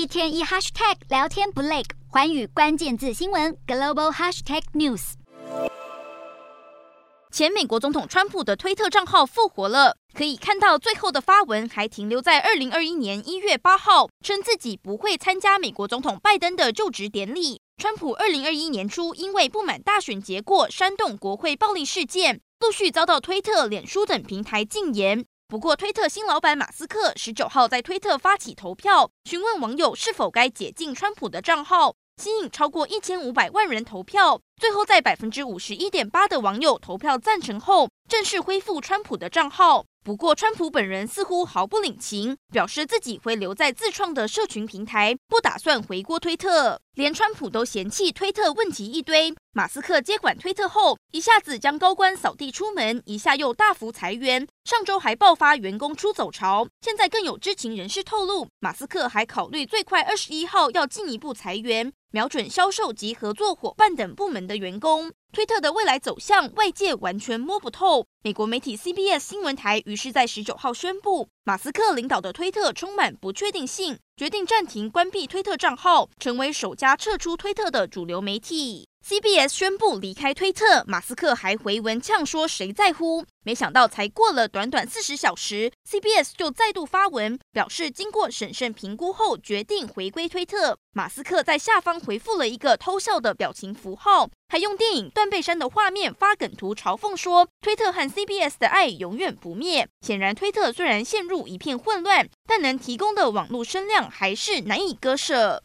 一天一 hashtag 聊天不累，寰宇关键字新闻 global hashtag news。前美国总统川普的推特账号复活了，可以看到最后的发文还停留在二零二一年一月八号，称自己不会参加美国总统拜登的就职典礼。川普二零二一年初因为不满大选结果，煽动国会暴力事件，陆续遭到推特、脸书等平台禁言。不过，推特新老板马斯克十九号在推特发起投票，询问网友是否该解禁川普的账号，吸引超过一千五百万人投票。最后，在百分之五十一点八的网友投票赞成后，正式恢复川普的账号。不过，川普本人似乎毫不领情，表示自己会留在自创的社群平台，不打算回锅推特。连川普都嫌弃推特问题一堆，马斯克接管推特后，一下子将高官扫地出门，一下又大幅裁员，上周还爆发员工出走潮。现在更有知情人士透露，马斯克还考虑最快二十一号要进一步裁员，瞄准销售及合作伙伴等部门的员工。推特的未来走向，外界完全摸不透。美国媒体 CBS 新闻台于是在十九号宣布，马斯克领导的推特充满不确定性，决定暂停关闭推特账号，成为首家撤出推特的主流媒体。CBS 宣布离开推特，马斯克还回文呛说：“谁在乎？”没想到才过了短短四十小时，CBS 就再度发文表示，经过审慎评估后，决定回归推特。马斯克在下方回复了一个偷笑的表情符号，还用电影《断背山》的画面发梗图嘲讽说：“推特和 CBS 的爱永远不灭。”显然，推特虽然陷入一片混乱，但能提供的网络声量还是难以割舍。